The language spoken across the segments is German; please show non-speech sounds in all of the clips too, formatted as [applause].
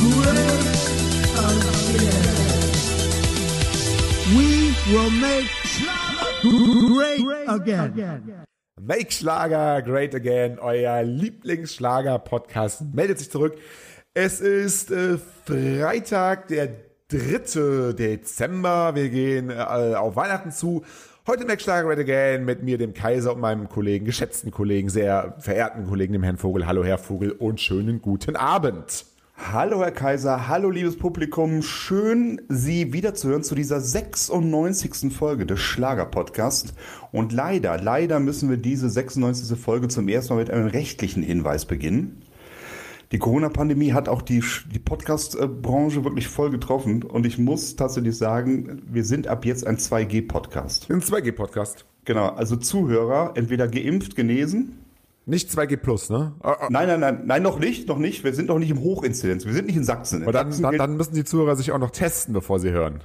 We will make great again. Make Schlager Great Again, euer Lieblingsschlager-Podcast, meldet sich zurück. Es ist äh, Freitag, der 3. Dezember. Wir gehen äh, auf Weihnachten zu. Heute Make Schlager Great Again mit mir, dem Kaiser und meinem Kollegen, geschätzten Kollegen, sehr verehrten Kollegen, dem Herrn Vogel. Hallo, Herr Vogel, und schönen guten Abend. Hallo Herr Kaiser, hallo liebes Publikum, schön Sie wiederzuhören zu dieser 96. Folge des Schlager-Podcast. Und leider, leider müssen wir diese 96. Folge zum ersten Mal mit einem rechtlichen Hinweis beginnen. Die Corona-Pandemie hat auch die, die Podcast-Branche wirklich voll getroffen und ich muss tatsächlich sagen, wir sind ab jetzt ein 2G-Podcast. Ein 2G-Podcast. Genau, also Zuhörer, entweder geimpft, genesen nicht 2G Plus, ne? Nein, nein, nein, nein, noch nicht, noch nicht. Wir sind noch nicht im Hochinzidenz. Wir sind nicht in Sachsen. In Aber dann, Sachsen dann, dann müssen die Zuhörer sich auch noch testen, bevor sie hören.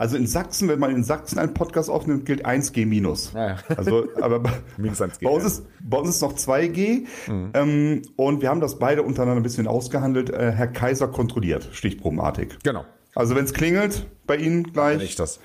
Also in Sachsen, wenn man in Sachsen einen Podcast aufnimmt, gilt 1G minus. Ja. Also, aber bei, [laughs] Minus 1G, bei, uns ist, bei uns ist noch 2G. Ähm, und wir haben das beide untereinander ein bisschen ausgehandelt. Äh, Herr Kaiser kontrolliert, stichprobenartig. Genau. Also wenn es klingelt, bei Ihnen gleich. Nicht das.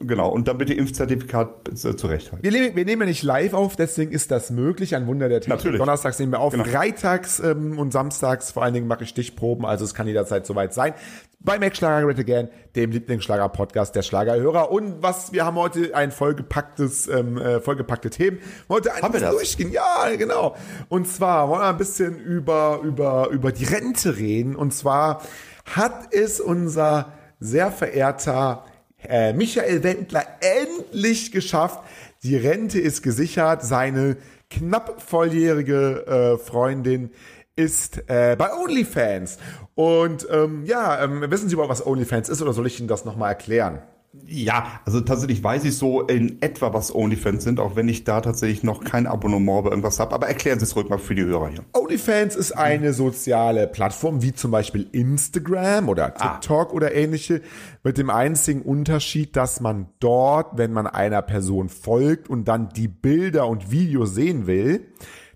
Genau. Und dann bitte Impfzertifikat äh, zurechthalten. Wir nehmen, wir nehmen ja nicht live auf, deswegen ist das möglich. Ein Wunder der Technik. Natürlich. Donnerstags nehmen wir auf. Genau. Freitags ähm, und samstags vor allen Dingen mache ich Stichproben, also es kann jederzeit soweit sein. Bei Mac Schlager Great Again, dem Lieblingsschlager-Podcast der Schlagerhörer. Und was, wir haben heute ein vollgepacktes, ähm, äh, vollgepackte Themen. Heute ein Haben wir bisschen das? durchgehen. Ja, genau. Und zwar wollen wir ein bisschen über, über, über die Rente reden. Und zwar hat es unser sehr verehrter äh, Michael Wendler endlich geschafft. Die Rente ist gesichert. Seine knapp volljährige äh, Freundin ist äh, bei OnlyFans. Und ähm, ja, ähm, wissen Sie überhaupt, was OnlyFans ist oder soll ich Ihnen das nochmal erklären? Ja, also tatsächlich weiß ich so in etwa, was OnlyFans sind, auch wenn ich da tatsächlich noch kein Abonnement oder irgendwas habe. Aber erklären Sie es ruhig mal für die Hörer hier. OnlyFans ist eine soziale Plattform wie zum Beispiel Instagram oder TikTok oder ähnliche, mit dem einzigen Unterschied, dass man dort, wenn man einer Person folgt und dann die Bilder und Videos sehen will,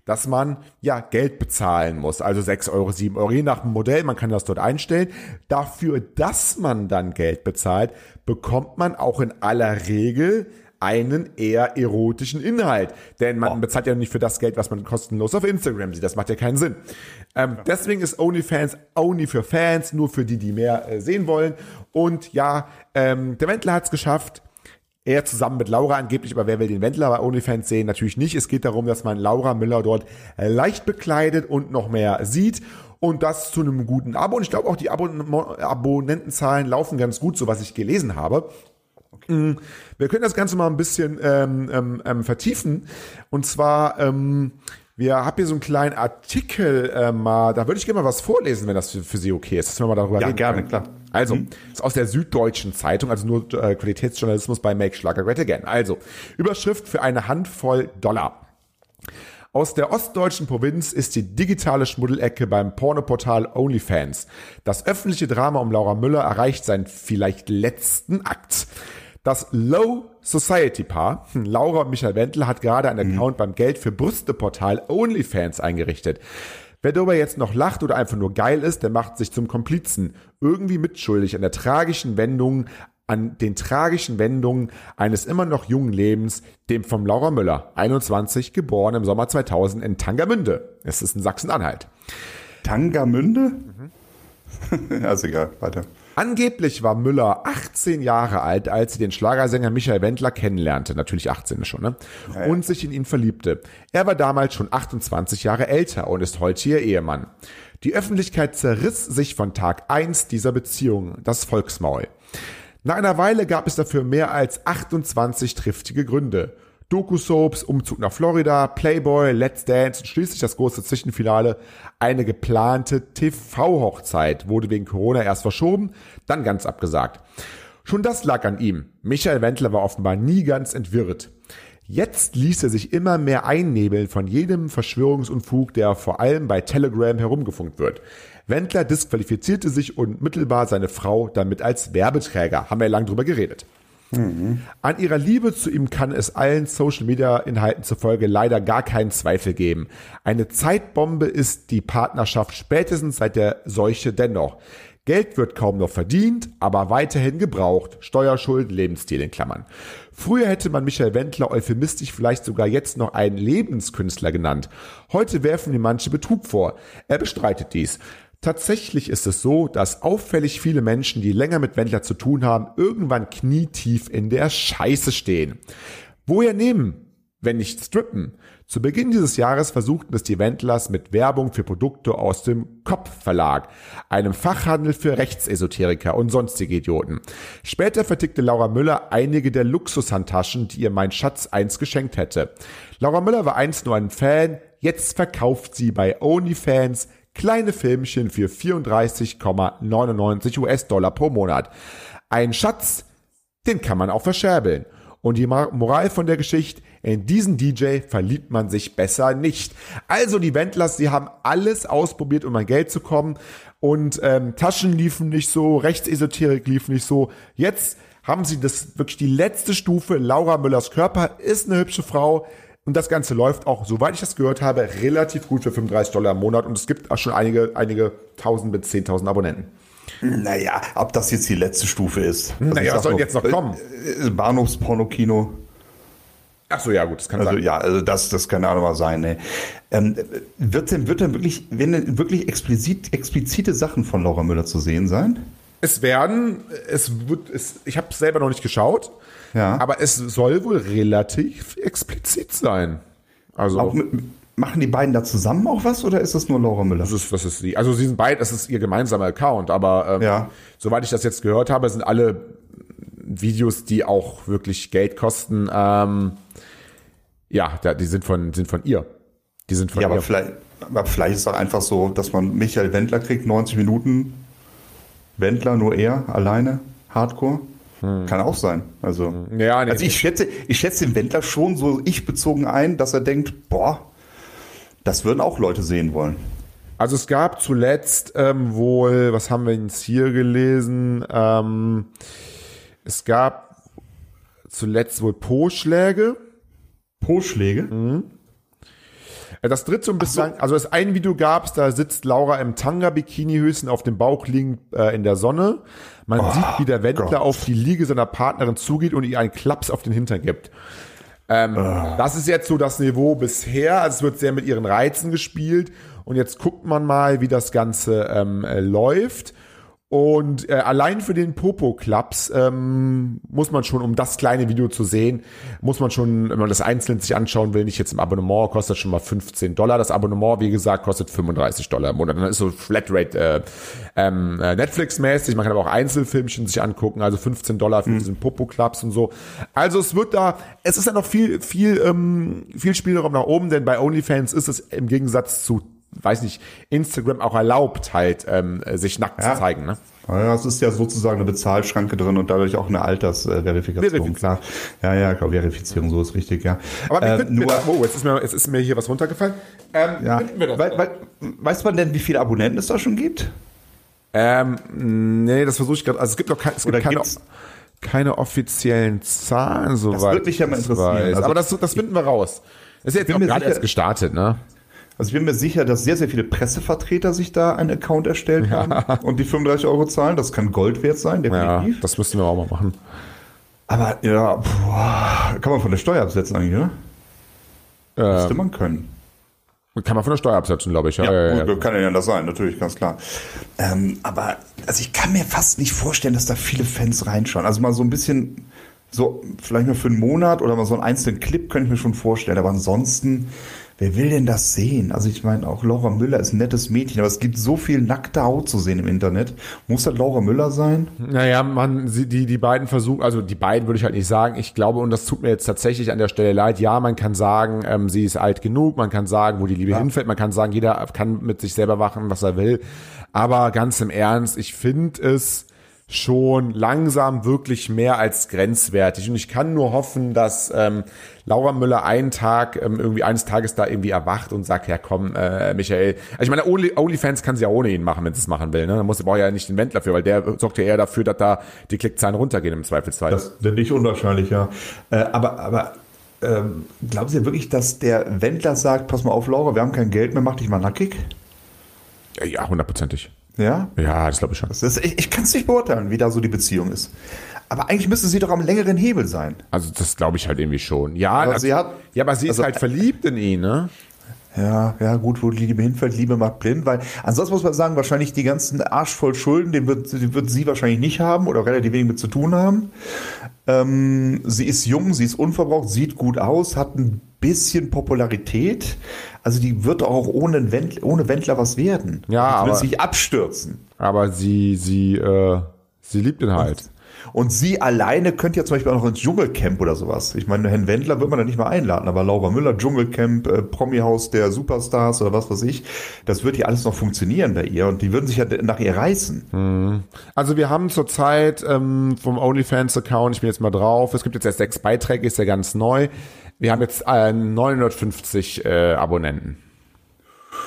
dass man ja Geld bezahlen muss, also 6 Euro, 7 Euro, je nach Modell, man kann das dort einstellen. Dafür, dass man dann Geld bezahlt, bekommt man auch in aller Regel einen eher erotischen Inhalt. Denn man bezahlt ja nicht für das Geld, was man kostenlos auf Instagram sieht. Das macht ja keinen Sinn. Ähm, Deswegen ist OnlyFans only für Fans, nur für die, die mehr äh, sehen wollen. Und ja, ähm, der Wendler hat es geschafft. Er zusammen mit Laura angeblich, aber wer will den Wendler bei OnlyFans sehen? Natürlich nicht. Es geht darum, dass man Laura Müller dort leicht bekleidet und noch mehr sieht. Und das zu einem guten Abo. Und ich glaube auch, die Abon Abonnentenzahlen laufen ganz gut, so was ich gelesen habe. Mm, Wir können das Ganze mal ein bisschen ähm, ähm, ähm, vertiefen. Und zwar, ähm, wir haben hier so einen kleinen Artikel äh, mal, da würde ich gerne mal was vorlesen, wenn das für, für Sie okay ist, dass wir mal darüber Ja, reden gerne, können. klar. Also, ist aus der Süddeutschen Zeitung, also nur äh, Qualitätsjournalismus bei Make Schlager Great Again. Also, Überschrift für eine Handvoll Dollar. Aus der ostdeutschen Provinz ist die digitale Schmuddelecke beim Pornoportal OnlyFans. Das öffentliche Drama um Laura Müller erreicht seinen vielleicht letzten Akt. Das Low Society Paar, hm, Laura und Michael Wendler, hat gerade einen Account beim Geld für Brüste-Portal OnlyFans eingerichtet. Wer darüber jetzt noch lacht oder einfach nur geil ist, der macht sich zum Komplizen. Irgendwie mitschuldig an der tragischen Wendung, an den tragischen Wendungen eines immer noch jungen Lebens, dem von Laura Müller, 21, geboren im Sommer 2000 in Tangermünde. Es ist in Sachsen-Anhalt. Tangamünde? [laughs] ja, ist egal, weiter. Angeblich war Müller 18 Jahre alt, als sie den Schlagersänger Michael Wendler kennenlernte, natürlich 18 schon, ne? Und sich in ihn verliebte. Er war damals schon 28 Jahre älter und ist heute ihr Ehemann. Die Öffentlichkeit zerriss sich von Tag 1 dieser Beziehung, das Volksmaul. Nach einer Weile gab es dafür mehr als 28 triftige Gründe. Doku-Soaps, Umzug nach Florida, Playboy, Let's Dance und schließlich das große Zwischenfinale. Eine geplante TV-Hochzeit wurde wegen Corona erst verschoben, dann ganz abgesagt. Schon das lag an ihm. Michael Wendler war offenbar nie ganz entwirrt. Jetzt ließ er sich immer mehr einnebeln von jedem Verschwörungsunfug, der vor allem bei Telegram herumgefunkt wird. Wendler disqualifizierte sich unmittelbar seine Frau damit als Werbeträger. Haben wir lang drüber geredet. Mhm. An ihrer Liebe zu ihm kann es allen Social Media Inhalten zufolge leider gar keinen Zweifel geben. Eine Zeitbombe ist die Partnerschaft spätestens seit der Seuche dennoch. Geld wird kaum noch verdient, aber weiterhin gebraucht. Steuerschuld, Lebensstil in Klammern. Früher hätte man Michael Wendler euphemistisch vielleicht sogar jetzt noch einen Lebenskünstler genannt. Heute werfen ihm manche Betrug vor. Er bestreitet dies. Tatsächlich ist es so, dass auffällig viele Menschen, die länger mit Wendler zu tun haben, irgendwann knietief in der Scheiße stehen. Woher nehmen, wenn nicht strippen? Zu Beginn dieses Jahres versuchten es die Wendlers mit Werbung für Produkte aus dem Kopf Verlag, einem Fachhandel für Rechtsesoteriker und sonstige Idioten. Später vertickte Laura Müller einige der Luxushandtaschen, die ihr mein Schatz einst geschenkt hätte. Laura Müller war einst nur ein Fan, jetzt verkauft sie bei OnlyFans kleine Filmchen für 34,99 US-Dollar pro Monat. Ein Schatz, den kann man auch verscherbeln. Und die Moral von der Geschichte, in diesen DJ verliebt man sich besser nicht. Also die Wendlers, sie haben alles ausprobiert, um an Geld zu kommen. Und ähm, Taschen liefen nicht so, Rechtsesoterik lief nicht so. Jetzt haben sie das wirklich die letzte Stufe. Laura Müllers Körper ist eine hübsche Frau. Und das Ganze läuft auch, soweit ich das gehört habe, relativ gut für 35 Dollar im Monat. Und es gibt auch schon einige, einige tausend bis 10.000 Abonnenten. Naja, ob das jetzt die letzte Stufe ist. Also naja, was soll jetzt noch kommen? Äh, äh, Bahnhofspornokino. Ach so, ja, gut, das kann also, sein. Ja, also das, das kann auch mal sein. Ne? Ähm, wird denn, wird denn wirklich, wenn denn wirklich explizit, explizite Sachen von Laura Müller zu sehen sein? Es werden, es wird, es, ich habe es selber noch nicht geschaut, ja. aber es soll wohl relativ explizit sein. Also auch mit, Machen die beiden da zusammen auch was oder ist das nur Laura Müller? Das ist, das ist die, also sie sind beide, das ist ihr gemeinsamer Account, aber ähm, ja. soweit ich das jetzt gehört habe, sind alle Videos, die auch wirklich Geld kosten, ähm, ja, die sind von, sind von ihr. Die sind von ja, ihr. Aber vielleicht, aber vielleicht ist es auch einfach so, dass man Michael Wendler kriegt, 90 Minuten. Wendler, nur er, alleine, Hardcore. Hm. Kann auch sein. Also, ja, nee, also ich schätze, ich schätze den Wendler schon so ich bezogen ein, dass er denkt, boah, das würden auch Leute sehen wollen. Also es gab zuletzt ähm, wohl, was haben wir jetzt hier gelesen? Ähm, es gab zuletzt wohl Po-Schläge. Po-Schläge? Mhm. Das dritte und bislang, so. also es ein Video gab da sitzt Laura im Tanga-Bikini höchstens auf dem Bauch liegend äh, in der Sonne. Man oh, sieht, wie der Wendler Gott. auf die Liege seiner Partnerin zugeht und ihr einen Klaps auf den Hintern gibt. Ähm, oh. Das ist jetzt so das Niveau bisher. Also es wird sehr mit ihren Reizen gespielt. Und jetzt guckt man mal, wie das Ganze ähm, äh, läuft. Und äh, allein für den Popo-Clubs ähm, muss man schon, um das kleine Video zu sehen, muss man schon, wenn man das einzeln sich anschauen will, nicht jetzt im Abonnement, kostet schon mal 15 Dollar. Das Abonnement, wie gesagt, kostet 35 Dollar im Monat. Dann ist so Flatrate äh, ähm, äh, Netflix-mäßig. Man kann aber auch Einzelfilmchen sich angucken, also 15 Dollar für mhm. diesen Popo-Clubs und so. Also es wird da, es ist ja noch viel, viel, ähm, viel Spielraum nach oben, denn bei OnlyFans ist es im Gegensatz zu weiß nicht, Instagram auch erlaubt, halt ähm, sich nackt ja. zu zeigen. Ne? Ja, es ist ja sozusagen eine Bezahlschranke drin und dadurch auch eine Altersverifikation. Klar. Ja, ja, klar, Verifizierung, so ist richtig, ja. Aber wie äh, nur, das? Oh, jetzt ist, mir, jetzt ist mir hier was runtergefallen. Ähm, ja. wir das? We, we, weiß man denn, wie viele Abonnenten es da schon gibt? Ähm, nee, das versuche ich gerade. Also es gibt noch kein, es gibt keine, keine offiziellen Zahlen, soweit. Das würde mich ja mal interessieren. Also, Aber das, das finden wir raus. Das ist jetzt gerade erst gestartet, ne? Also ich bin mir sicher, dass sehr, sehr viele Pressevertreter sich da einen Account erstellt ja. haben und die 35 Euro zahlen. Das kann Gold wert sein, definitiv. Ja, das müssten wir auch mal machen. Aber ja, boah, kann man von der Steuer absetzen eigentlich, oder? Ähm, Müsste man können. Kann man von der Steuer absetzen, glaube ich. Ja, ja, ja, gut, kann ja das sein, natürlich, ganz klar. Ähm, aber also ich kann mir fast nicht vorstellen, dass da viele Fans reinschauen. Also mal so ein bisschen, so vielleicht mal für einen Monat oder mal so einen einzelnen Clip könnte ich mir schon vorstellen. Aber ansonsten wer will denn das sehen? Also ich meine, auch Laura Müller ist ein nettes Mädchen, aber es gibt so viel nackte Haut zu sehen im Internet. Muss das Laura Müller sein? Naja, man, die, die beiden versuchen, also die beiden würde ich halt nicht sagen. Ich glaube, und das tut mir jetzt tatsächlich an der Stelle leid, ja, man kann sagen, ähm, sie ist alt genug, man kann sagen, wo die Liebe hinfällt, man kann sagen, jeder kann mit sich selber machen, was er will. Aber ganz im Ernst, ich finde es schon langsam wirklich mehr als grenzwertig. Und ich kann nur hoffen, dass ähm, Laura Müller einen Tag, ähm, irgendwie eines Tages da irgendwie erwacht und sagt, ja komm, äh, Michael. Also ich meine, Only, OnlyFans kann sie ja ohne ihn machen, wenn sie es machen will. Ne? Da muss braucht ja nicht den Wendler für, weil der sorgt ja eher dafür, dass da die Klickzahlen runtergehen im Zweifelsfall. Das ist nicht unwahrscheinlich, ja. Äh, aber, aber ähm, glauben Sie wirklich, dass der Wendler sagt, pass mal auf, Laura, wir haben kein Geld mehr, mach dich mal nackig? Ja, ja, hundertprozentig. Ja? Ja, das glaube ich schon. Ist, ich ich kann es nicht beurteilen, wie da so die Beziehung ist. Aber eigentlich müsste sie doch am längeren Hebel sein. Also das glaube ich halt irgendwie schon. Ja, Aber das- sie hat- ja, aber sie ist also- halt verliebt in ihn, ne? Ja, ja, gut, wo die Liebe hinfällt, Liebe macht blind, weil ansonsten muss man sagen, wahrscheinlich die ganzen Arsch voll Schulden, den wird, die wird sie wahrscheinlich nicht haben oder relativ wenig mit zu tun haben. Ähm, sie ist jung, sie ist unverbraucht, sieht gut aus, hat ein bisschen Popularität. Also die wird auch ohne, Wendler, ohne Wendler was werden. Ja, die aber- wird sich abstürzen. Aber sie, sie, äh, sie liebt ihn halt. Und sie alleine könnte ja zum Beispiel auch noch ins Dschungelcamp oder sowas. Ich meine, Herrn Wendler wird man da nicht mal einladen, aber Laura Müller, Dschungelcamp, äh, Promi-Haus der Superstars oder was weiß ich, das wird ja alles noch funktionieren bei ihr und die würden sich ja nach ihr reißen. Also wir haben zurzeit ähm, vom OnlyFans-Account, ich bin jetzt mal drauf, es gibt jetzt erst sechs Beiträge, ist ja ganz neu. Wir haben jetzt äh, 950 äh, Abonnenten.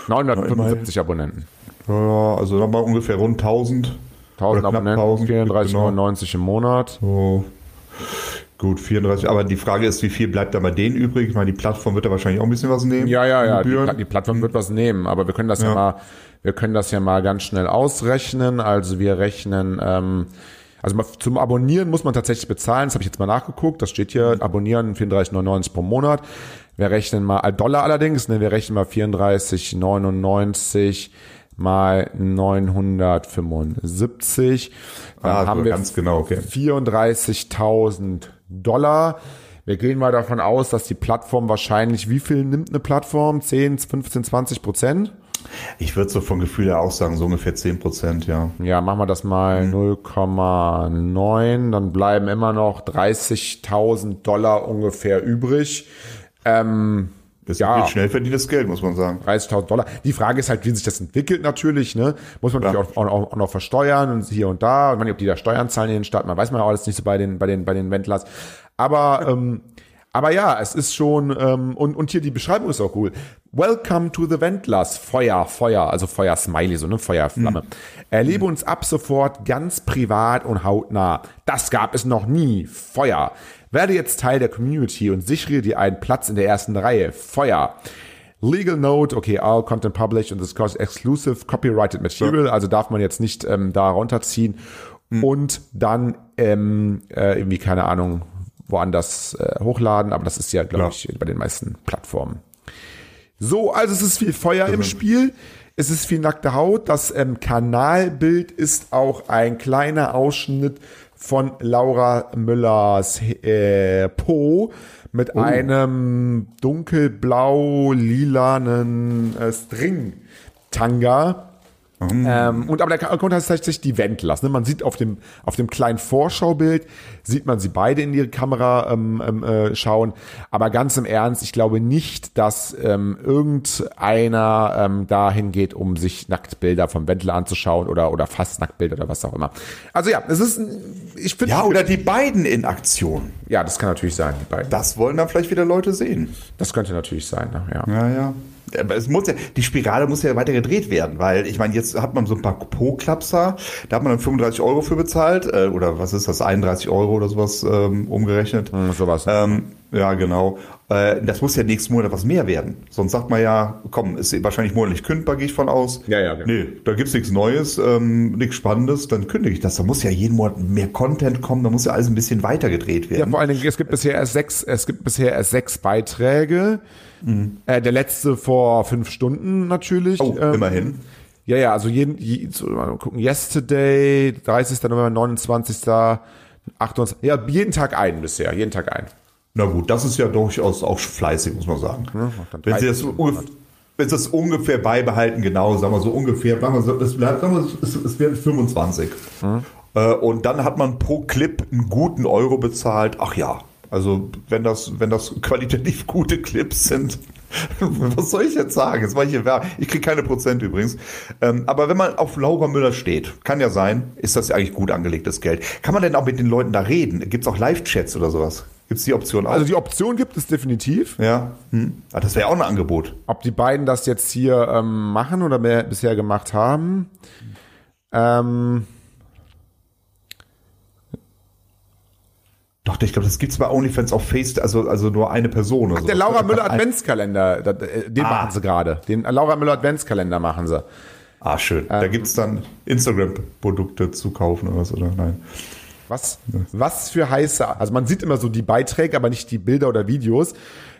975 Abonnenten. Ja, also nochmal ungefähr rund 1000. 1000 Oder knapp Abonnenten, 1000, 34,99 im Monat. So. Gut, 34. Aber die Frage ist, wie viel bleibt da bei denen übrig? Ich meine, die Plattform wird da wahrscheinlich auch ein bisschen was nehmen. Ja, ja, ja. Die, die Plattform wird was nehmen, aber wir können das ja. Ja. mal, wir können das ja mal ganz schnell ausrechnen. Also wir rechnen, ähm, also zum Abonnieren muss man tatsächlich bezahlen. Das habe ich jetzt mal nachgeguckt. Das steht hier, abonnieren 34,99 pro Monat. Wir rechnen mal, äh, Dollar allerdings, ne, wir rechnen mal 34,99 mal 975. Dann Ah, haben wir ganz genau, okay. 34.000 Dollar. Wir gehen mal davon aus, dass die Plattform wahrscheinlich, wie viel nimmt eine Plattform? 10, 15, 20 Prozent? Ich würde so vom Gefühl her auch sagen, so ungefähr 10 Prozent, ja. Ja, machen wir das mal 0,9, dann bleiben immer noch 30.000 Dollar ungefähr übrig. Ähm, Das Ja. ist schnell verdientes Geld, muss man sagen. 30.000 Dollar. Die Frage ist halt, wie sich das entwickelt natürlich, ne? Muss man natürlich auch, auch, auch noch versteuern und hier und da. Und man, ob die da Steuern zahlen in den Staaten, man weiß man ja alles nicht so bei den, bei den, bei den Wendlers. Aber, ähm, aber ja, es ist schon, ähm, und, und hier die Beschreibung ist auch cool. Welcome to the Wendlers. Feuer, Feuer, also Feuer Smiley, so, ne? Feuerflamme. Erlebe uns ab sofort ganz privat und hautnah. Das gab es noch nie. Feuer. Werde jetzt Teil der Community und sichere dir einen Platz in der ersten Reihe. Feuer. Legal Note, okay, all content published and discussed exclusive copyrighted material, also darf man jetzt nicht ähm, da runterziehen und dann ähm, äh, irgendwie, keine Ahnung, woanders äh, hochladen, aber das ist ja, glaube Ja. ich, bei den meisten Plattformen. So, also es ist viel Feuer im Spiel. Es ist viel nackte Haut. Das ähm, Kanalbild ist auch ein kleiner Ausschnitt von Laura Müllers äh, Po mit einem dunkelblau-lilanen äh, String-Tanga. Ähm, und aber der Account heißt tatsächlich die Wendlers. Ne? Man sieht auf dem auf dem kleinen Vorschaubild sieht man sie beide in ihre Kamera ähm, ähm, äh, schauen. Aber ganz im Ernst, ich glaube nicht, dass ähm, irgendeiner ähm, dahin geht, um sich Nacktbilder vom Wendler anzuschauen oder oder fast Nacktbilder oder was auch immer. Also ja, es ist, ein- ich finde, Ja, oder die beiden in Aktion. ja, das kann natürlich sein, die beiden. Das wollen dann vielleicht wieder Leute sehen. Das könnte natürlich sein, ne? ja. Ja, ja. Aber es muss ja, die Spirale muss ja weiter gedreht werden, weil ich meine, jetzt hat man so ein paar Po-Klapser, da hat man dann 35 Euro für bezahlt, äh, oder was ist das, 31 Euro oder sowas ähm, umgerechnet. Hm, sowas. Ähm, ja, genau. Äh, das muss ja nächsten Monat was mehr werden. Sonst sagt man ja, komm, ist wahrscheinlich monatlich kündbar, gehe ich von aus. Ja, ja, genau. Nee, da gibt's nichts Neues, ähm, nichts Spannendes, dann kündige ich das. Da muss ja jeden Monat mehr Content kommen, da muss ja alles ein bisschen weiter gedreht Ja, werden. vor allen Dingen, es gibt bisher erst sechs, es gibt bisher erst sechs Beiträge. Äh, der letzte vor fünf Stunden natürlich. oh, Ähm, immerhin. Ja, ja, also jeden, je, so, mal gucken, yesterday, 30. November, 29. 28. Ja, jeden Tag einen bisher, jeden Tag einen. Na gut, das ist ja durchaus auch fleißig, muss man sagen. dann wenn, sie das 30 ungef- wenn sie das ungefähr beibehalten, genau, sagen wir so ungefähr, sagen wir so, es bleibt, sagen wir, es, es werden 25. Äh, und dann hat man pro Clip einen guten Euro bezahlt. Ach ja, also wenn das, wenn das qualitativ [laughs] gute Clips sind, [laughs] was soll ich jetzt sagen? Jetzt war ich hier Werbung. Ich kriege keine Prozent übrigens. Ähm, aber wenn man auf Laura Müller steht, kann ja sein, ist das ja eigentlich gut angelegtes Geld. Kann man denn auch mit den Leuten da reden? Gibt es auch Live-Chats oder sowas? Gibt es die Option auch? Also die Option gibt es definitiv. ja. Hm. Ah, das wäre auch ein Angebot. Ob die beiden das jetzt hier ähm, machen oder mehr bisher gemacht haben. Ähm, Doch, ich glaube, das gibt's bei OnlyFans auf Face, also, also nur eine Person oder so. der Laura Müller Adventskalender, äh, den Ah. machen sie gerade. Den Laura Müller Adventskalender machen sie. Ah, schön. da gibt's dann Instagram-Produkte zu kaufen oder was, oder? Nein. Was, was für heiße, also man sieht immer so die Beiträge, aber nicht die Bilder oder Videos.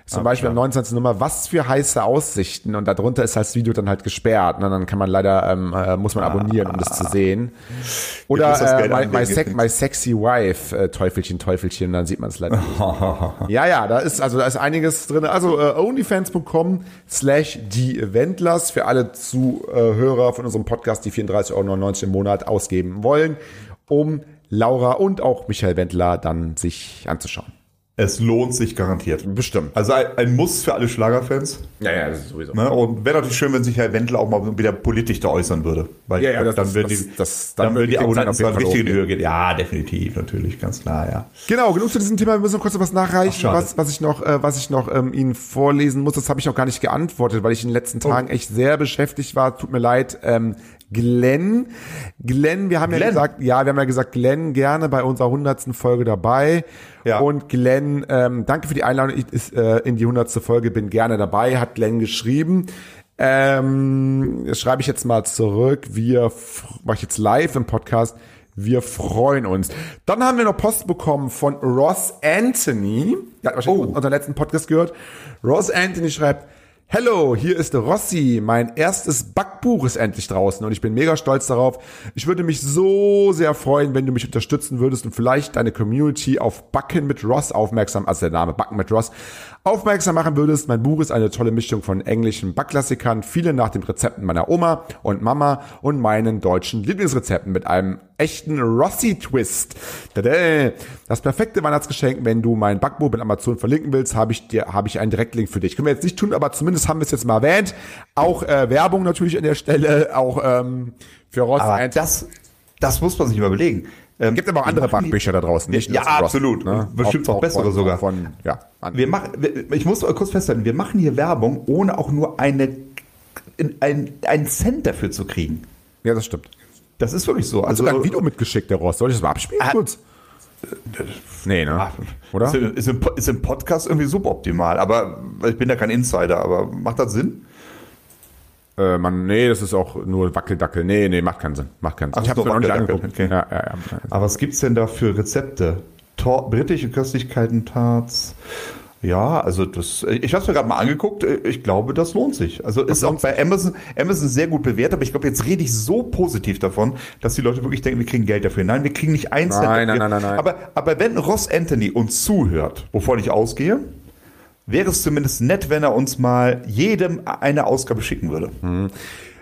Zum Beispiel am 29. Nummer, was für heiße Aussichten und darunter ist halt das Video dann halt gesperrt. Und dann kann man leider, ähm, äh, muss man abonnieren, um das zu sehen. Oder äh, my, my, sec, my Sexy Wife, äh, Teufelchen, Teufelchen, dann sieht man es leider nicht. [laughs] Ja, ja, da ist, also da ist einiges drin. Also äh, onlyfans.com slash die Eventlers für alle Zuhörer von unserem Podcast, die 34,99 Euro im Monat ausgeben wollen, um Laura und auch Michael Wendler dann sich anzuschauen. Es lohnt sich garantiert. Bestimmt. Also ein, ein Muss für alle Schlagerfans. Ja, ja, das ist sowieso. Ne? Und wäre natürlich schön, wenn sich Herr Wendler auch mal wieder politisch da äußern würde. Weil Ja, ja, das- dann würden das- die, das- dann, dann würden die Abonnenten Klickzahlen auf jeden zwar Fall richtig in die hochgehen. Höhe gehen. Ja, definitiv, natürlich, ganz klar, ja. Genau, genug zu diesem Thema. Wir müssen noch kurz was nachreichen, Ach, was, was ich noch, äh, was ich noch ähm, Ihnen vorlesen muss. Das habe ich noch gar nicht geantwortet, weil ich in den letzten Tagen echt sehr beschäftigt war. Tut mir leid. Ähm, Glenn, Glenn, wir haben ja Glenn? gesagt, ja, wir haben ja gesagt, Glenn gerne bei unserer hundertsten Folge dabei. Ja. Und Glenn, ähm, danke für die Einladung ich, ist, äh, in die hundertste Folge, bin gerne dabei, hat Glenn geschrieben. Ähm, das schreibe ich jetzt mal zurück. Wir mache ich jetzt live im Podcast. Wir freuen uns. Dann haben wir noch Post bekommen von Ross Anthony. Der hat wahrscheinlich Oh. unseren letzten Podcast gehört. Ross Anthony schreibt, Hello, hier ist Rossi. Mein erstes Backbuch ist endlich draußen und ich bin mega stolz darauf. Ich würde mich so sehr freuen, wenn du mich unterstützen würdest und vielleicht deine Community auf Backen mit Ross aufmerksam, also der Name Backen mit Ross, aufmerksam machen würdest. Mein Buch ist eine tolle Mischung von englischen Backklassikern, viele nach den Rezepten meiner Oma und Mama und meinen deutschen Lieblingsrezepten mit einem echten Rossi-Twist. Das perfekte Weihnachtsgeschenk, wenn du mein Backbuch mit Amazon verlinken willst, habe ich dir, habe ich einen Direktlink für dich. Können wir jetzt nicht tun, aber zumindest haben wir es jetzt mal erwähnt. Auch äh, Werbung natürlich an der Stelle, auch ähm, für Ross. Aber das, das muss man sich mal überlegen. Ähm, gibt aber auch andere Backbücher da draußen, nicht Ja, Ross, absolut. Und bestimmt auch bessere von, sogar. Von, ja, Wir machen, ich muss kurz festhalten, wir machen hier Werbung, ohne auch nur eine, ein, einen Cent dafür zu kriegen. ja, das stimmt. Das ist wirklich so. Also Also, ein Video mitgeschickt, der Ross. Soll ich das mal abspielen Ah, kurz? Nee, ne? Ah, Oder? Ist, im- ist, im, Po- ist im Podcast irgendwie suboptimal, aber ich bin da kein Insider, aber macht das Sinn? Äh, man, nee, das ist auch nur Wackeldackel. Nee, nee, macht keinen Sinn. Macht keinen Sinn. Ach ich habe so, mir noch nicht angeguckt. okay. Ja, ja, ja. Aber was gibt's denn da für Rezepte? Tor britische Köstlichkeiten, Tarts. Ja, also das, ich habe es mir gerade mal angeguckt. Ich glaube, das lohnt sich. Also ist auch bei Amazon, Amazon sehr gut bewertet, aber ich glaube, jetzt rede ich so positiv davon, dass die Leute wirklich denken, wir kriegen Geld dafür. Nein, wir kriegen nicht eins. Nein, nein, nein, nein, nein. Aber, aber wenn Ross Anthony uns zuhört, wovon ich ausgehe, wäre es zumindest nett, wenn er uns mal jedem eine Ausgabe schicken würde.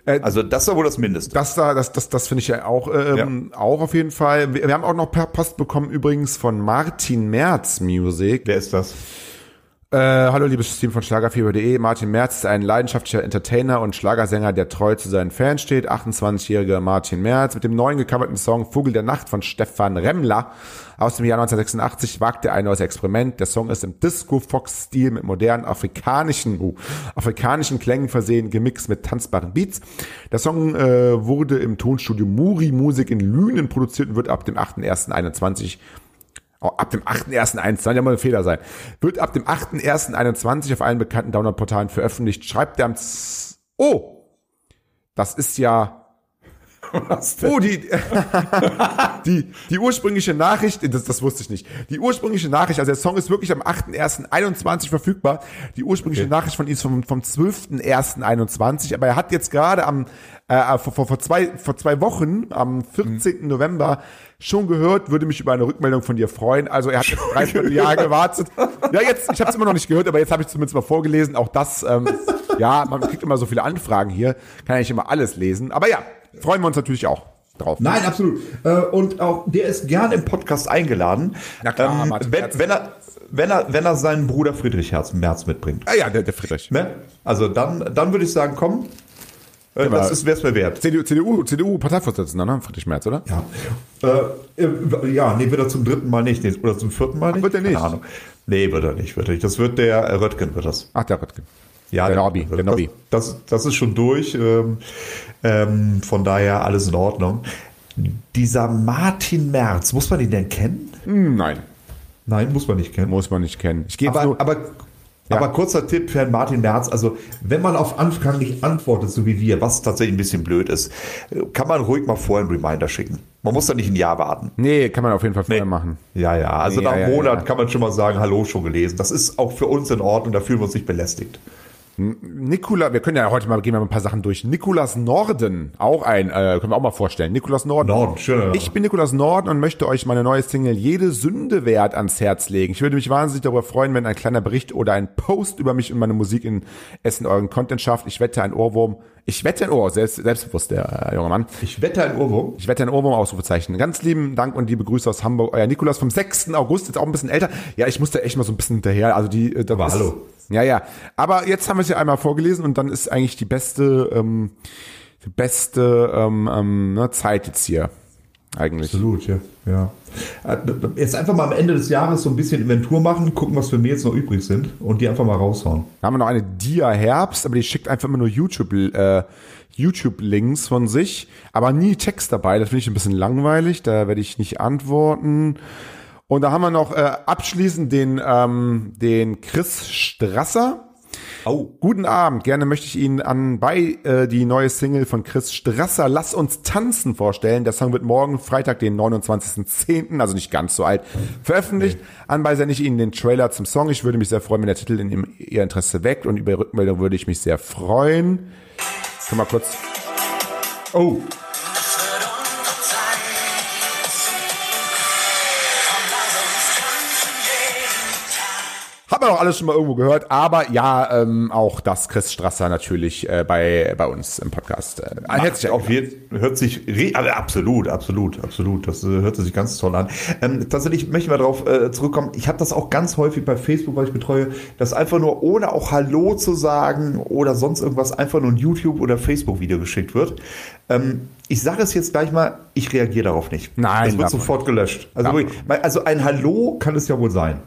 Äh, also das ja wohl das Mindeste. Das da, das, das, das finde ich ja auch, ähm, auch auf jeden Fall. Wir, wir haben auch noch per Post bekommen übrigens von Martin Merz Music. Wer ist das? Äh, hallo liebes Team von Schlagerfieber.de. Martin Merz ist ein leidenschaftlicher Entertainer und Schlagersänger, der treu zu seinen Fans steht. 28-jähriger Martin Merz mit dem neuen gecoverten Song Vogel der Nacht von Stefan Remmler aus dem Jahr 1986 wagt er ein neues Experiment. Der Song ist im Disco-Fox-Stil mit modernen afrikanischen, uh, afrikanischen Klängen versehen, gemixt mit tanzbaren Beats. Der Song äh, wurde im Tonstudio Muri Musik in Lünen produziert und wird ab dem 8.1.21 Oh, ab dem 8.1.21, ja mal ein Fehler sein. Wird ab dem 8.1.21 auf allen bekannten Download-Portalen veröffentlicht. Schreibt der am Z Oh! Das ist ja Was denn? Oh, die, [laughs] die, die ursprüngliche Nachricht, das, das wusste ich nicht. Die ursprüngliche Nachricht, also der Song ist wirklich am 8.1.21 verfügbar. Die ursprüngliche Okay. Nachricht von ihm ist vom, vom 12.1.21, aber er hat jetzt gerade am, äh, vor, vor, vor, zwei, vor zwei Wochen, am 14. November, schon gehört, würde mich über eine Rückmeldung von dir freuen. Also er hat jetzt drei Jahre gewartet. Ja, jetzt, ich habe es immer noch nicht gehört, aber jetzt habe ich zumindest mal vorgelesen. Auch das, ähm, ja, man kriegt immer so viele Anfragen hier, kann ja nicht immer alles lesen. Aber ja, freuen wir uns natürlich auch drauf. Nein, absolut. Äh, Und auch der ist gern im Podcast eingeladen. Na klar, ähm, Martin wenn, wenn, er, wenn, er, wenn er seinen Bruder Friedrich Herz Merz mitbringt. Ah ja, der, der Friedrich. Ne? Also dann, dann würde ich sagen, komm, äh, das ist wär's mir wert. CDU, CDU, CDU Parteivorsitzender, ne? Friedrich Merz, oder? Ja. Äh, äh, ja, nee, wird er zum dritten Mal nicht. Nee, Oder zum vierten Mal nicht? wird er nicht? Keine Ahnung. Nee, wird er nicht, wird er nicht. Das wird der äh, Röttgen, wird das. Ach, der Röttgen. Ja, Der Nobby, der Nobby. Das, das, das ist schon durch. Ähm, ähm, von daher alles in Ordnung. Dieser Martin Merz, muss man ihn denn kennen? Hm, nein, Nein, muss man nicht kennen. muss man nicht kennen. Ich jetzt Aber, nur. aber, aber kurzer Tipp für Herrn Martin Merz, also wenn man auf Anfang nicht antwortet, so wie wir, was tatsächlich ein bisschen blöd ist, kann man ruhig mal vorher einen Reminder schicken. Man muss da nicht ein Jahr warten. nee, kann man auf jeden Fall vorher machen. Ja, ja, also Nee, nach ja, einem ja, Monat ja. kann man schon mal sagen, hallo, schon gelesen. Das ist auch für uns in Ordnung, da fühlen wir uns nicht belästigt. Nikola, wir können ja heute mal gehen wir mal ein paar Sachen durch. Nikolas Norden, auch ein, äh, können wir auch mal vorstellen. Nikolas Norden. Norden, Name. Ich bin Nikolas Norden und möchte euch meine neue Single Jede Sünde wert ans Herz legen. Ich würde mich wahnsinnig darüber freuen, wenn ein kleiner Bericht oder ein Post über mich und meine Musik in Essen euren Content schafft. Ich wette ein Ohrwurm. Ich wette ein Ohr, selbst, selbstbewusst, der äh, junge Mann. Ich wette ein Ohrwurm. Ich wette ein Ohrwurm Ausrufezeichen. Ganz lieben Dank und liebe Grüße aus Hamburg. Euer Nikolas vom 6. August, jetzt auch ein bisschen älter. Ja, ich musste echt mal so ein bisschen hinterher. Also die, äh, das Aber ist- hallo. Ja, ja. Aber jetzt haben wir es ja einmal vorgelesen und dann ist eigentlich die beste, ähm, die beste ähm, ähm, ne, Zeit jetzt hier. Eigentlich. Absolut, ja. ja. Äh, Jetzt einfach mal am Ende des Jahres so ein bisschen Inventur machen, gucken, was für mir jetzt noch übrig sind und die einfach mal raushauen. Da haben wir noch eine Dia Herbst, aber die schickt einfach immer nur YouTube, äh, YouTube-Links von sich, aber nie Text dabei. Das finde ich ein bisschen langweilig. Da werde ich nicht antworten. Und da haben wir noch äh, abschließend den, ähm, den Chris Strasser. Au. Guten Abend, gerne möchte ich Ihnen an bei äh, die neue Single von Chris Strasser Lass uns tanzen vorstellen. Der Song wird morgen Freitag, den 29.10., also nicht ganz so alt, veröffentlicht. Anbei sende ich Ihnen den Trailer zum Song. Ich würde mich sehr freuen, wenn der Titel in Ihrem- Ihr Interesse weckt und über Rückmeldung würde ich mich sehr freuen. Können wir kurz Oh. Haben wir doch alles schon mal irgendwo gehört, aber ja, ähm, auch das Chris Strasser natürlich äh, bei, bei uns im Podcast. Äh, herzlich Auf jeden, hört sich, aber absolut, absolut, absolut. Das äh, hört sich ganz toll an. Ähm, tatsächlich möchte ich mal darauf äh, zurückkommen. Ich habe das auch ganz häufig bei Facebook, weil ich betreue, dass einfach nur ohne auch Hallo zu sagen oder sonst irgendwas einfach nur ein YouTube- oder Facebook-Video geschickt wird. Ähm, ich sage es jetzt gleich mal, ich reagiere darauf nicht. Nein, Das wird man sofort gelöscht. Also, wirklich, also ein Hallo kann es ja wohl sein.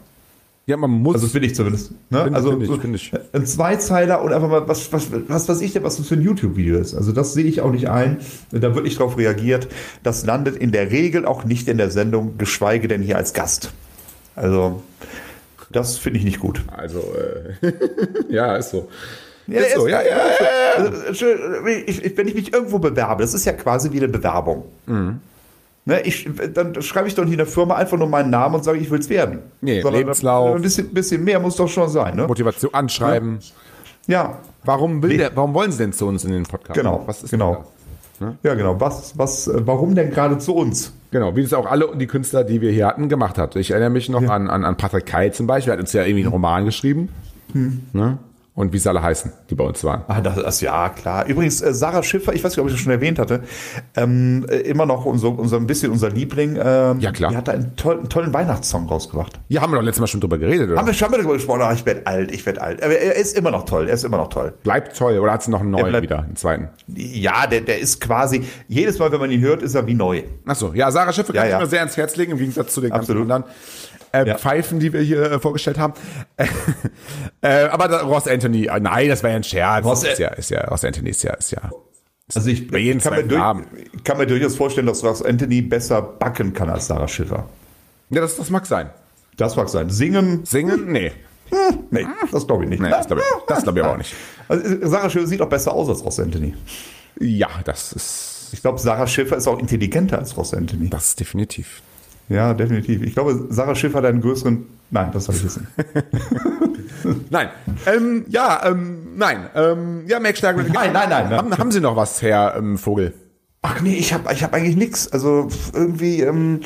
Ja, man muss. Also finde ich zumindest. Ne? Finde- also finde ich, so finde ich. ein Zweizeiler und einfach mal, was, was, was weiß ich denn, was das für ein YouTube-Video ist. Also das sehe ich auch nicht ein. Da wird nicht drauf reagiert. Das landet in der Regel auch nicht in der Sendung, geschweige denn hier als Gast. Also das finde ich nicht gut. also, äh, [laughs] ja, ist so. Ja, ist so, ja, ja, ja. Also, ich, ich, wenn ich mich irgendwo bewerbe, das ist ja quasi wie eine Bewerbung. Mhm. Ne, ich, dann schreibe ich doch nicht in der Firma einfach nur meinen Namen und sage, ich will es werden. Nee, Sondern Lebenslauf. Ein bisschen, bisschen mehr muss doch schon sein. Ne? Motivation anschreiben. Ja, Warum will der, warum wollen Sie denn zu uns in den Podcast? Genau, Was ist genau. da? Ja, genau. Was, was, äh, warum denn gerade zu uns? Genau, wie es auch alle die Künstler, die wir hier hatten, gemacht hat. Ich erinnere mich noch an, an, an Patrick Keil zum Beispiel, er hat uns ja irgendwie einen Roman geschrieben. Ne? Und wie sie alle heißen, die bei uns waren. Ah, das, das ja klar. Übrigens, äh, Sarah Schiffer, ich weiß nicht, ob ich das schon erwähnt hatte, ähm, äh, immer noch unser, unser ein bisschen unser Liebling. Ähm, Ja, klar. Die hat da einen, toll, einen tollen Weihnachtssong rausgebracht. Hier haben wir doch letztes Mal schon drüber geredet, oder? Haben wir schon mal darüber gesprochen? Ah, ich werde alt, ich werde alt. Aber er ist immer noch toll, er ist immer noch toll. Bleibt toll, oder hat sie noch einen neuen bleibt- wieder, einen zweiten? Ja, der, der ist quasi, jedes Mal, wenn man ihn hört, ist er wie neu. Achso, ja, Sarah Schiffer kann Ja, ich ja. mir sehr ans Herz legen, im Gegensatz zu den ganzen Absolut. anderen äh, Ja. Pfeifen, die wir hier äh, vorgestellt haben. [laughs] äh, aber da, Ross Anthony, äh, nein, das war ja ein Scherz. Ross- ist ja, ist ja, Ross Anthony ist ja, ist ja. Also ich, jedem kann, mir durch, kann mir durchaus vorstellen, dass Ross Anthony besser backen kann als Sarah Schiffer. Ja, das, das mag sein. Das mag sein. Singen, Singen? Nee. nee, das glaube ich nicht. Nee, das glaube ich, das glaub ich aber auch nicht. [laughs] Also, Sarah Schiffer sieht auch besser aus als Ross Anthony. Ja, das ist. Ich glaube, Sarah Schiffer ist auch intelligenter als Ross Anthony. Das ist definitiv. Ja, definitiv. Ich glaube, Sarah Schiffer hat einen größeren. Nein, das soll ich wissen. [laughs] Nein. Ähm, ja, ähm, nein. Ähm, ja, Max. Nein, nein, nein, nein. Haben, haben Sie noch was, Herr ähm, Vogel? Ach nee, ich habe ich hab eigentlich nichts. Also irgendwie, ähm,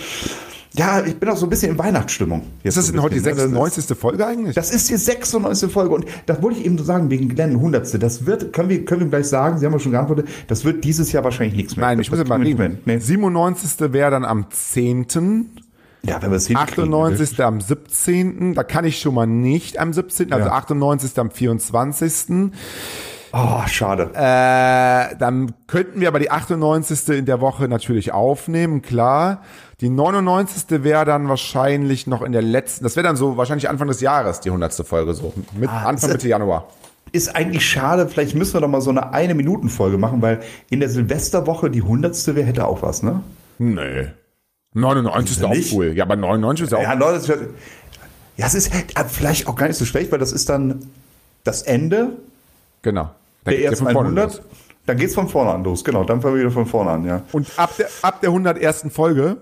ja, ich bin auch so ein bisschen in Weihnachtsstimmung. Jetzt Ist das so denn heute die bisschen, ne? 96. Folge eigentlich? Das ist die 96. Folge und das wollte ich eben so sagen, wegen Glenn 100. Das wird, können wir, können wir gleich sagen, Sie haben ja schon geantwortet, das wird dieses Jahr wahrscheinlich nichts mehr. Nein, das ich muss ja mal nicht reden. Nee. 97. wäre dann am 10. Ja, wenn wir es hinkriegen. 98. am 17. Da kann ich schon mal nicht am 17. Also Ja. 98. am 24. Oh, schade. Äh, dann könnten wir aber die 98. in der Woche natürlich aufnehmen, klar. Die 99. wäre dann wahrscheinlich noch in der letzten, das wäre dann so wahrscheinlich Anfang des Jahres, die 100. Folge so. Mit Ah, Anfang Mitte Januar. Ist eigentlich schade, vielleicht müssen wir doch mal so eine eine Minuten Folge machen, weil in der Silvesterwoche die 100. wäre hätte auch was, ne? Nee. 99 ist auch nicht? cool. Ja, aber 99 ist auch Ja, Leute, das wird- ja, es ist äh, vielleicht auch gar nicht so schlecht, weil das ist dann das Ende Genau. der Dann geht's ja ersten von vorne 100. los. Dann geht's von vorne an los, genau. Dann fangen wir wieder von vorne an, ja. Und ab der, ab der 101. Folge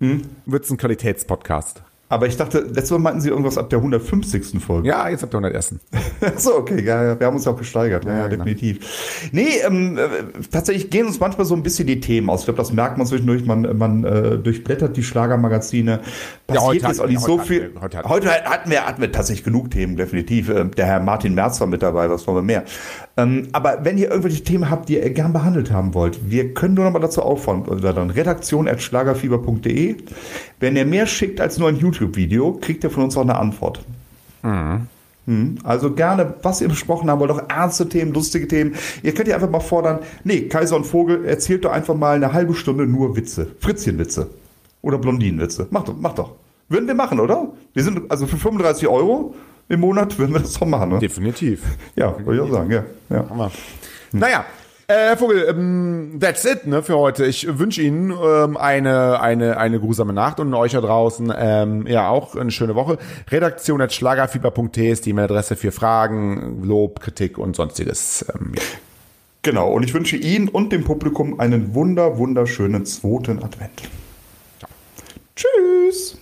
Hm? wird's ein Qualitätspodcast. Aber ich dachte, letztes Mal meinten Sie irgendwas ab der 150. Folge. Ja, jetzt ab der 101. [laughs] so, okay, ja, ja, wir haben uns auch gesteigert. Ja, ja, genau. definitiv. Nee, ähm, äh, tatsächlich gehen uns manchmal so ein bisschen die Themen aus. Ich glaube, das merkt man zwischendurch. Man, man äh, durchblättert die Schlagermagazine. Passiert heute jetzt auch nicht so viel. heute hatten Heute hatten wir, hatten wir tatsächlich genug Themen, definitiv. Ähm, Der Herr Martin Merz war mit dabei, was wollen wir mehr. Ähm, aber wenn ihr irgendwelche Themen habt, die ihr gern behandelt haben wollt, wir können nur noch mal dazu auffordern. Redaktion.schlagerfieber.de. Wenn ihr mehr schickt als nur ein YouTube-Video, kriegt ihr von uns auch eine Antwort. Hm, Also gerne, was ihr besprochen haben wollt, auch ernste Themen, lustige Themen. Ihr könnt ja einfach mal fordern, nee, Kaiser und Vogel, erzählt doch einfach mal eine halbe Stunde nur Witze. Fritzchenwitze. Oder Blondinenwitze. Macht doch, macht doch. Würden wir machen, oder? Wir sind, also für 35 Euro im Monat würden wir das doch machen, ne? Definitiv. Ja, würde ich auch sagen, ja. ja. Hammer. Naja, äh, Herr Vogel, ähm, that's it ne, für heute. Ich wünsche Ihnen ähm, eine, eine, eine grusame Nacht und euch da draußen ähm, ja auch eine schöne Woche. Redaktion at schlagerfieber.de ist die E-Mail-Adresse für Fragen, Lob, Kritik und sonstiges. Ähm, ja. Genau, und ich wünsche Ihnen und dem Publikum einen wunder, wunderschönen zweiten Advent. Tschüss!